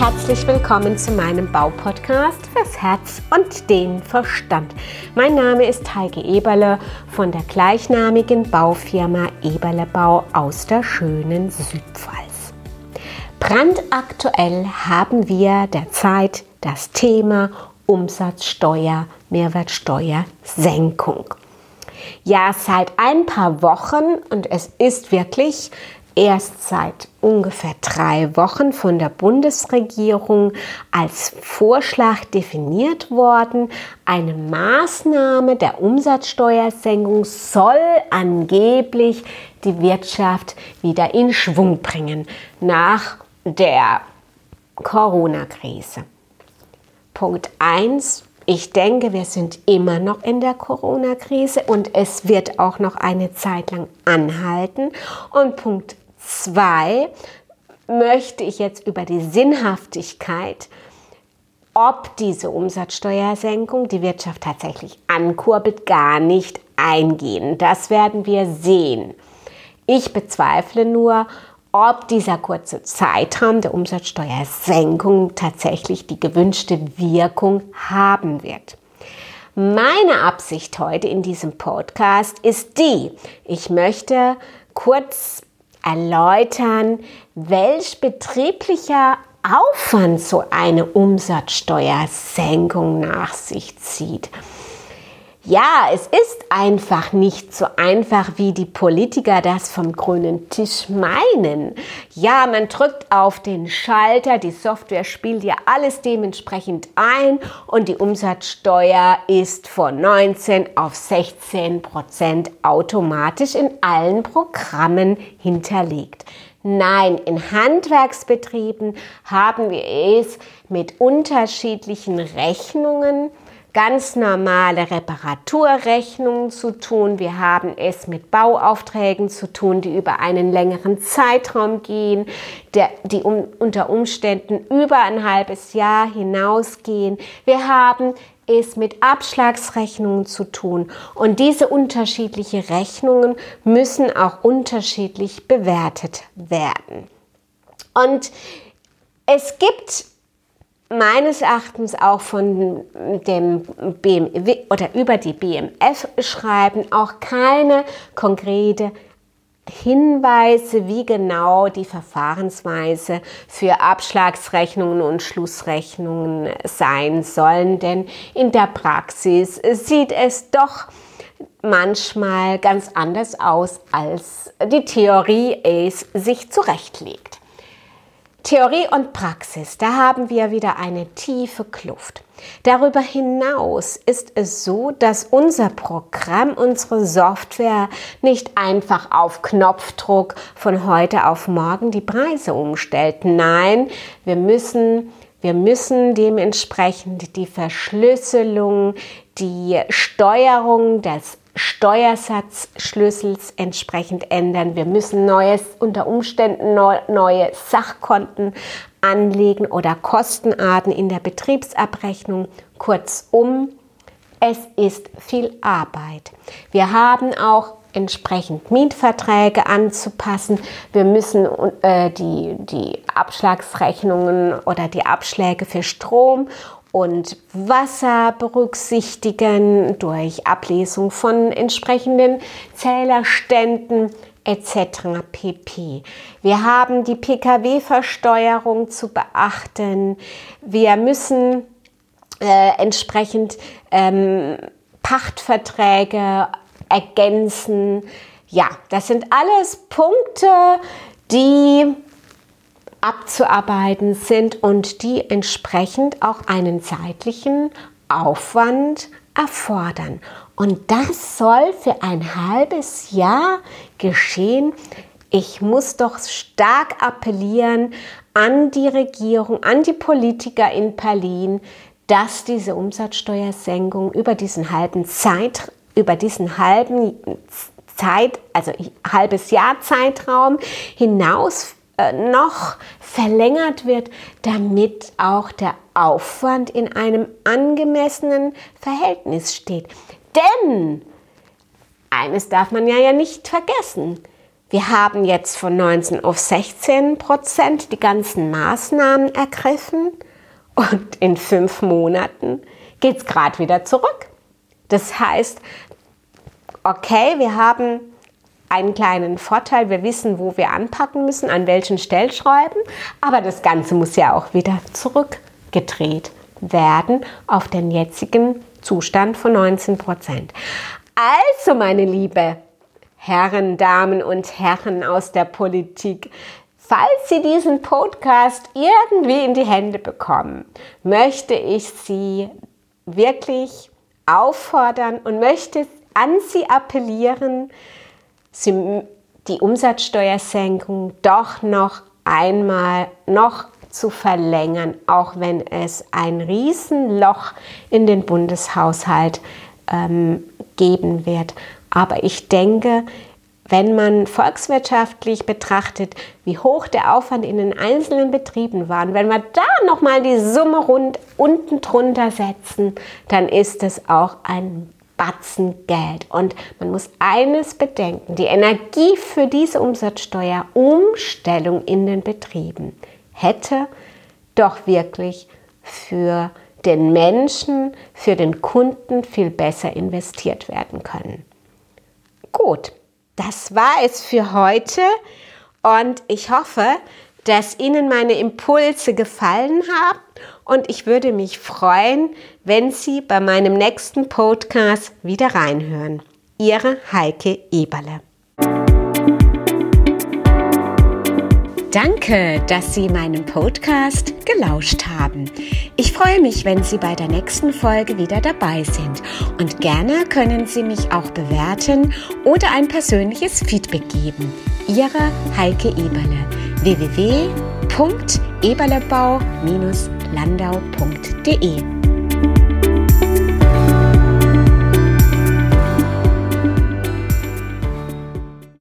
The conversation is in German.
herzlich willkommen zu meinem Baupodcast fürs Herz und den Verstand. Mein Name ist Heike Eberle von der gleichnamigen Baufirma Eberle Bau aus der schönen Südpfalz. Brandaktuell haben wir derzeit das Thema Umsatzsteuer, Mehrwertsteuersenkung. Ja, seit ein paar Wochen und es ist wirklich erst seit ungefähr drei Wochen von der Bundesregierung als Vorschlag definiert worden. Eine Maßnahme der Umsatzsteuersenkung soll angeblich die Wirtschaft wieder in Schwung bringen nach der Corona-Krise. Punkt 1 ich denke, wir sind immer noch in der Corona-Krise und es wird auch noch eine Zeit lang anhalten. Und Punkt zwei möchte ich jetzt über die Sinnhaftigkeit, ob diese Umsatzsteuersenkung die Wirtschaft tatsächlich ankurbelt, gar nicht eingehen. Das werden wir sehen. Ich bezweifle nur, ob dieser kurze Zeitraum der Umsatzsteuersenkung tatsächlich die gewünschte Wirkung haben wird. Meine Absicht heute in diesem Podcast ist die, ich möchte kurz erläutern, welch betrieblicher Aufwand so eine Umsatzsteuersenkung nach sich zieht. Ja, es ist einfach nicht so einfach, wie die Politiker das vom grünen Tisch meinen. Ja, man drückt auf den Schalter, die Software spielt ja alles dementsprechend ein und die Umsatzsteuer ist von 19 auf 16 Prozent automatisch in allen Programmen hinterlegt. Nein, in Handwerksbetrieben haben wir es mit unterschiedlichen Rechnungen ganz normale Reparaturrechnungen zu tun. Wir haben es mit Bauaufträgen zu tun, die über einen längeren Zeitraum gehen, der, die um, unter Umständen über ein halbes Jahr hinausgehen. Wir haben es mit Abschlagsrechnungen zu tun. Und diese unterschiedlichen Rechnungen müssen auch unterschiedlich bewertet werden. Und es gibt meines Erachtens auch von dem BMW oder über die BMF schreiben auch keine konkrete Hinweise, wie genau die Verfahrensweise für Abschlagsrechnungen und Schlussrechnungen sein sollen, denn in der Praxis sieht es doch manchmal ganz anders aus, als die Theorie es sich zurechtlegt. Theorie und Praxis, da haben wir wieder eine tiefe Kluft. Darüber hinaus ist es so, dass unser Programm, unsere Software nicht einfach auf Knopfdruck von heute auf morgen die Preise umstellt. Nein, wir müssen wir müssen dementsprechend die Verschlüsselung, die Steuerung des Steuersatzschlüssels entsprechend ändern. Wir müssen neues, unter Umständen neue Sachkonten anlegen oder Kostenarten in der Betriebsabrechnung. Kurzum, es ist viel Arbeit. Wir haben auch entsprechend Mietverträge anzupassen. Wir müssen äh, die, die Abschlagsrechnungen oder die Abschläge für Strom und Wasser berücksichtigen durch Ablesung von entsprechenden Zählerständen etc. pp. Wir haben die Pkw-Versteuerung zu beachten. Wir müssen äh, entsprechend ähm, Pachtverträge ergänzen. Ja, das sind alles Punkte, die abzuarbeiten sind und die entsprechend auch einen zeitlichen Aufwand erfordern. Und das soll für ein halbes Jahr geschehen. Ich muss doch stark appellieren an die Regierung, an die Politiker in Berlin, dass diese Umsatzsteuersenkung über diesen halben Zeit, über diesen halben Zeit, also halbes Jahr Zeitraum hinaus äh, noch verlängert wird, damit auch der Aufwand in einem angemessenen Verhältnis steht. Denn eines darf man ja, ja nicht vergessen. Wir haben jetzt von 19 auf 16 Prozent die ganzen Maßnahmen ergriffen und in fünf Monaten geht es gerade wieder zurück. Das heißt, okay, wir haben einen kleinen Vorteil, wir wissen, wo wir anpacken müssen, an welchen Stellschrauben, aber das Ganze muss ja auch wieder zurückgedreht werden auf den jetzigen Zustand von 19 Prozent. Also, meine Liebe Herren, Damen und Herren aus der Politik, falls Sie diesen Podcast irgendwie in die Hände bekommen, möchte ich Sie wirklich auffordern und möchte an Sie appellieren, Sie, die Umsatzsteuersenkung doch noch einmal noch zu verlängern, auch wenn es ein Riesenloch in den Bundeshaushalt ähm, geben wird. Aber ich denke, wenn man volkswirtschaftlich betrachtet, wie hoch der Aufwand in den einzelnen Betrieben war, wenn wir da nochmal die Summe rund unten drunter setzen, dann ist es auch ein Batzen Geld. Und man muss eines bedenken, die Energie für diese Umsatzsteuerumstellung in den Betrieben hätte doch wirklich für den Menschen, für den Kunden viel besser investiert werden können. Gut, das war es für heute und ich hoffe, dass Ihnen meine Impulse gefallen haben und ich würde mich freuen, wenn Sie bei meinem nächsten Podcast wieder reinhören. Ihre Heike Eberle. Danke, dass Sie meinem Podcast gelauscht haben. Ich freue mich, wenn Sie bei der nächsten Folge wieder dabei sind. Und gerne können Sie mich auch bewerten oder ein persönliches Feedback geben. Ihre Heike Eberle. www.eberlebau-landau.de